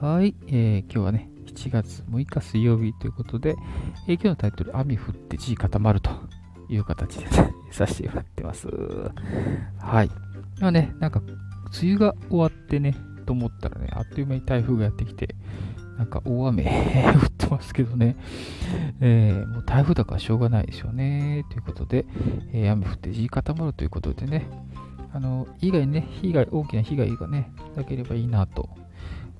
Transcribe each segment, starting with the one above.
はい、えー、今日はね、7月6日水曜日ということで、えー、今日のタイトル、雨降って地固まるという形で、ね、させてもらってます。はい。まあね、なんか、梅雨が終わってね、と思ったらね、あっという間に台風がやってきて、なんか大雨降ってますけどね、えー、もう台風だからしょうがないですよね。ということで、えー、雨降って地固まるということでね、あの、以外ね、被害、大きな被害がね、なければいいなと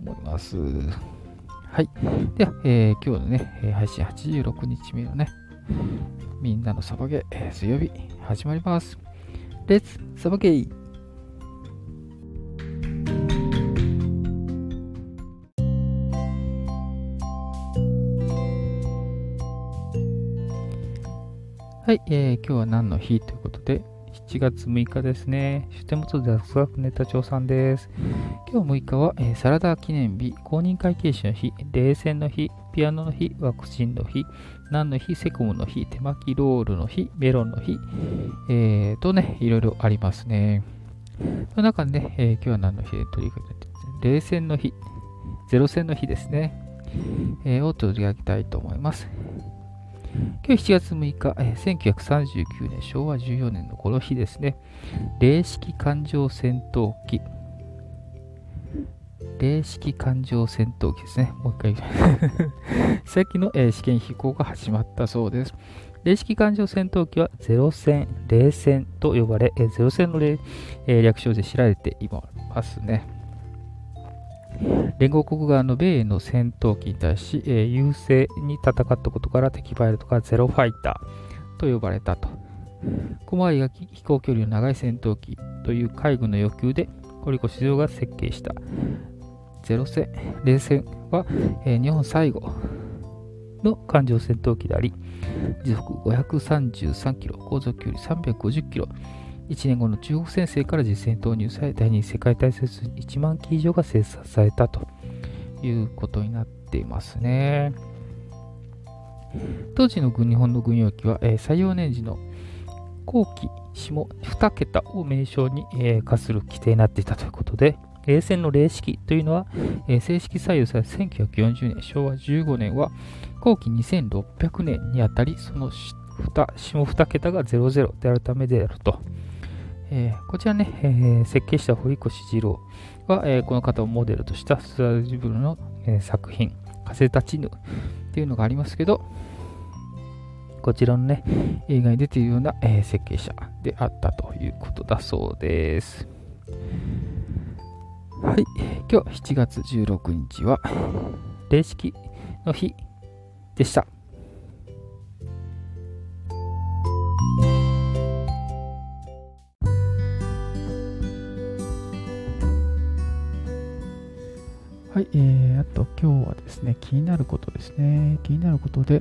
思います。はい。では、えー、今日のね、配信86日目のね、みんなのサバゲー、水曜日、始まります。レッツサバゲーはい、えー、今日は何の日ということで、7月6日ですね。出店元雑学ネタ帳さんです。今日6日は、えー、サラダ記念日、公認会計士の日、冷戦の日、ピアノの日、ワクチンの日、ナンの日、セコムの日、手巻きロールの日、メロンの日、えー、とね、いろいろありますね。その中でね、えー、今日は何の日で取り上げて冷戦の日、ゼロ戦の日ですね、えー、を取り上げたいと思います。今日7月6日、えー、1939年、昭和14年のこの日ですね、零式艦上戦闘機、零式艦上戦闘機ですね。もう一回さっきの、えー、試験飛行が始まったそうです。零式艦上戦闘機はゼロ戦、零戦と呼ばれ、えー、ゼロ戦の、えー、略称で知られていますね。連合国側の米の戦闘機に対し、えー、優勢に戦ったことから敵パイロットがゼロファイターと呼ばれたと。小回りが飛行距離の長い戦闘機という海軍の要求で堀越二郎が設計したゼロ戦、冷戦は、えー、日本最後の艦上戦闘機であり、時速533キロ、航続距離350キロ、1年後の中国戦線から実戦投入され、第二次世界大戦に1万機以上が生産されたということになっていますね。当時の日本の軍用機は、えー、採用年次の後期下2桁を名称に、えー、化する規定になっていたということで、冷戦の零式というのは、えー、正式採用された1940年、昭和15年は後期2600年にあたり、その下2桁が00であるためであると。えー、こちらね、えー、設計した堀越二郎は、えー、この方をモデルとしたスラジブルの、え作品、風立ちぬっていうのがありますけど、こちらのね、映画に出ているような、え設計者であったということだそうです。はい、今日7月16日は、霊式の日でした。はい、えー、あと今日はですね、気になることですね。気になることで、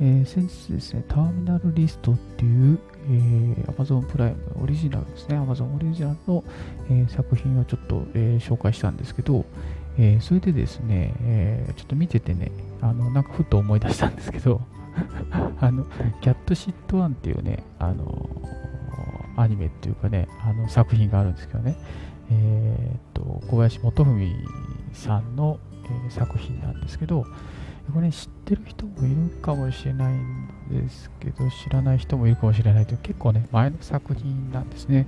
えー、先日ですね、ターミナルリストっていう、えー、Amazon プライムオリジナルですね、Amazon オリジナルの、えー、作品をちょっと、え、紹介したんですけど、え、それでですね、え、ちょっと見ててね、あの、なんかふっと思い出したんですけど、あの、キャットシットワンっていうね、あの、アニメっていうかね、あの作品があるんですけどね、え、っと、小林元文さんの、え、作品なんですけど、これ知ってる人もいるかもしれないんですけど、知らない人もいるかもしれないという結構ね、前の作品なんですね。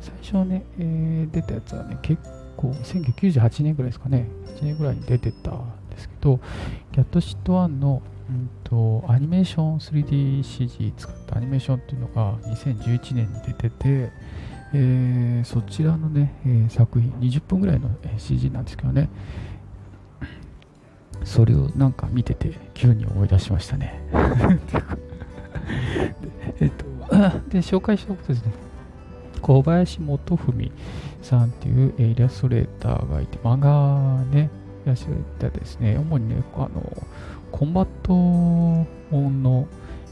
最初ね、えー、出たやつはね、結構、1998年ぐらいですかね、1年ぐらいに出てたんですけど、キャットシット1の、うんと、アニメーション 3DCG 使ったアニメーションっていうのが2011年に出てて、えー、そちらのね、えー、作品、20分ぐらいの、CG なんですけどね、それをなんか見てて、急に思い出しましたね。でえっと、で、紹介したことですね、小林元文さんっていう、イラストレーターがいて、漫画ね、イラストレーターですね、主にね、あの、コンバットもの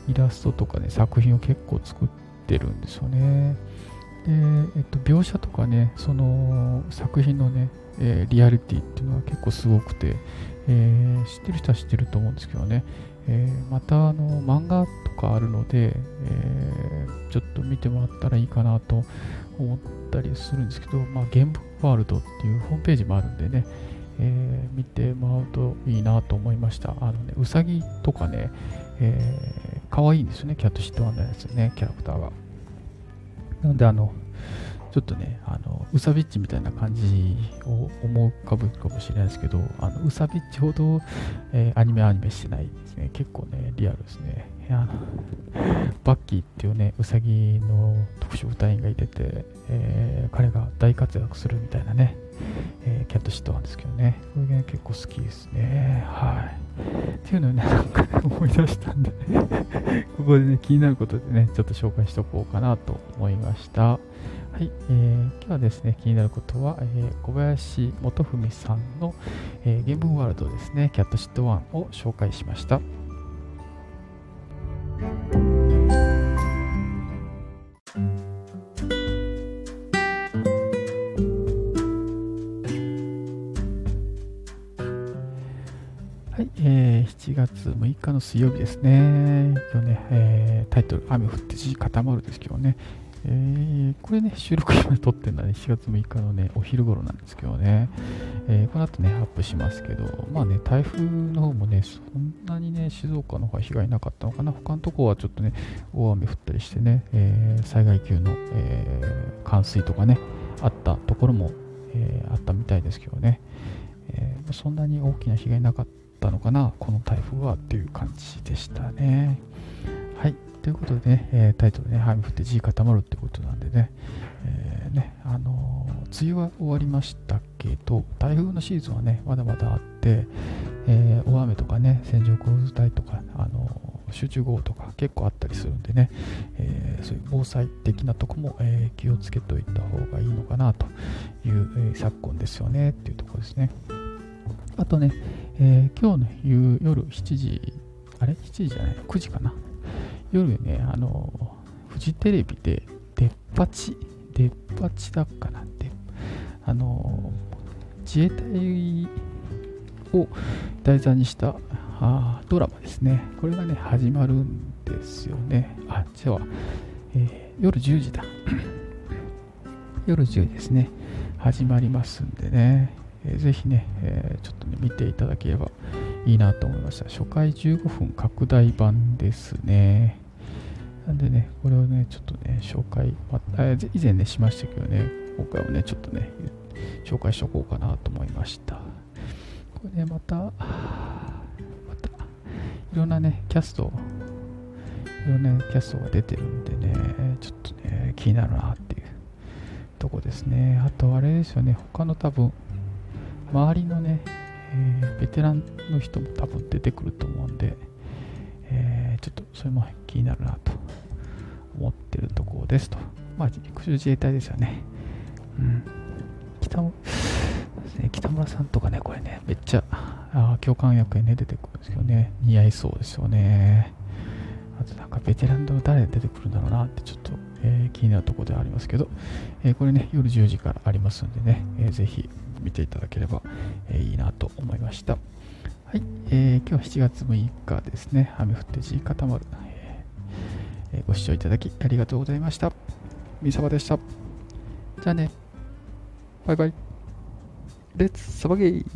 イラストとかね、作品を結構作ってるんですよね。で、えっと、描写とかね、その作品のね、えー、リアリティっていうのは結構すごくて、えー、知ってる人は知ってると思うんですけどね、え、またあの漫画とかあるので、え、ちょっと見てもらったらいいかなと思ったりするんですけど、まあ、ゲームワールドっていうホームページもあるんでね、え、見てもらうといいなと思いました。あのね、うさぎとかね、えー、可愛いんですよね、キャットシットワンのやつね、キャラクターが。なので、あの、ちょっとね、あの、うさびっちみたいな感じを思うかぶかもしれないですけど、あの、うさびっちほど、えー、アニメアニメしてないですね。結構ね、リアルですね。あのバッキーっていうね、うさぎの特殊部隊員がいてて、えー、彼が大活躍するみたいなね、えー、キャットシットなんですけどね、これね、結構好きですね。はい。っていうのをね、なんか、思い出したんで ここでね、気になることでね、ちょっと紹介しておこうかなと思いました。はい、えー、今日はですね、気になることは、えー、小林元文さんの、えー、ゲームワールドですね、キャットシット1を紹介しました。えー、7月6日の水曜日ですね。今日ね、えー、タイトル、雨降って地固まるですけどね。えー、これね、収録今撮ってるのはね、7月6日のね、お昼頃なんですけどね。えー、この後ね、アップしますけど、まあね、台風の方もね、そんなにね、静岡の方は被害なかったのかな。他のとこはちょっとね、大雨降ったりしてね、えー、災害級の、え、冠水とかね、あったところも、え、あったみたいですけどね。えー、そんなに大きな被害なかったったのかな、この台風はっていう感じでしたね。はい。ということでね、えー、タイトルね、雨降って地固まるってことなんでね、えー、ね、あのー、梅雨は終わりましたけど、台風のシーズンはね、まだまだあって、え、大雨とかね、線状降水帯とか、あの集中豪雨とか結構あったりするんでね、えそういう防災的なとこも、え気をつけておいた方がいいのかなという、え昨今ですよねっていうところですね。あとね、えー、今日の夕夜7時、あれ ?7 時じゃない ?9 時かな？夜ね、あの、フジテレビで、デッパチ、デッパチだっかな？って、あの、自衛隊を題材にしたあドラマですね。これがね、始まるんですよね。あ、じゃあ、えー、夜10時だ。夜10時ですね。始まりますんでね。えー、ぜひね、えー、ちょっとね、見ていただければいいなと思いました。初回15分拡大版ですね。なんでね、これをね、ちょっとね、紹介、まあ、以前ね、しましたけどね、今回はね、ちょっとね、紹介しとこうかなと思いました。これね、また、また、いろんなね、キャスト、いろんなキャストが出てるんでね、ちょっとね、気になるなっていうとこですね。あと、あれですよね、他の多分、周りのね、えー、ベテランの人も多分出てくると思うんで、えー、ちょっとそれも気になるなと思ってるところですと。まあ、陸上自衛隊ですよね。うん。北、北村さんとかね、これね、めっちゃ、あ共感役にね、出てくるんですけどね、似合いそうですよね。あとなんかベテランの誰出てくるんだろうなってちょっと、えー、気になるところではありますけど、えー、これね、夜10時からありますんでね、えー、ぜひ見ていただければ、えいいなと思いました。はい、えー、今日は7月6日ですね。雨降って地固まる、えー、ご視聴いただきありがとうございました。みさばでした。じゃあね。バイバイ。レッツサバゲー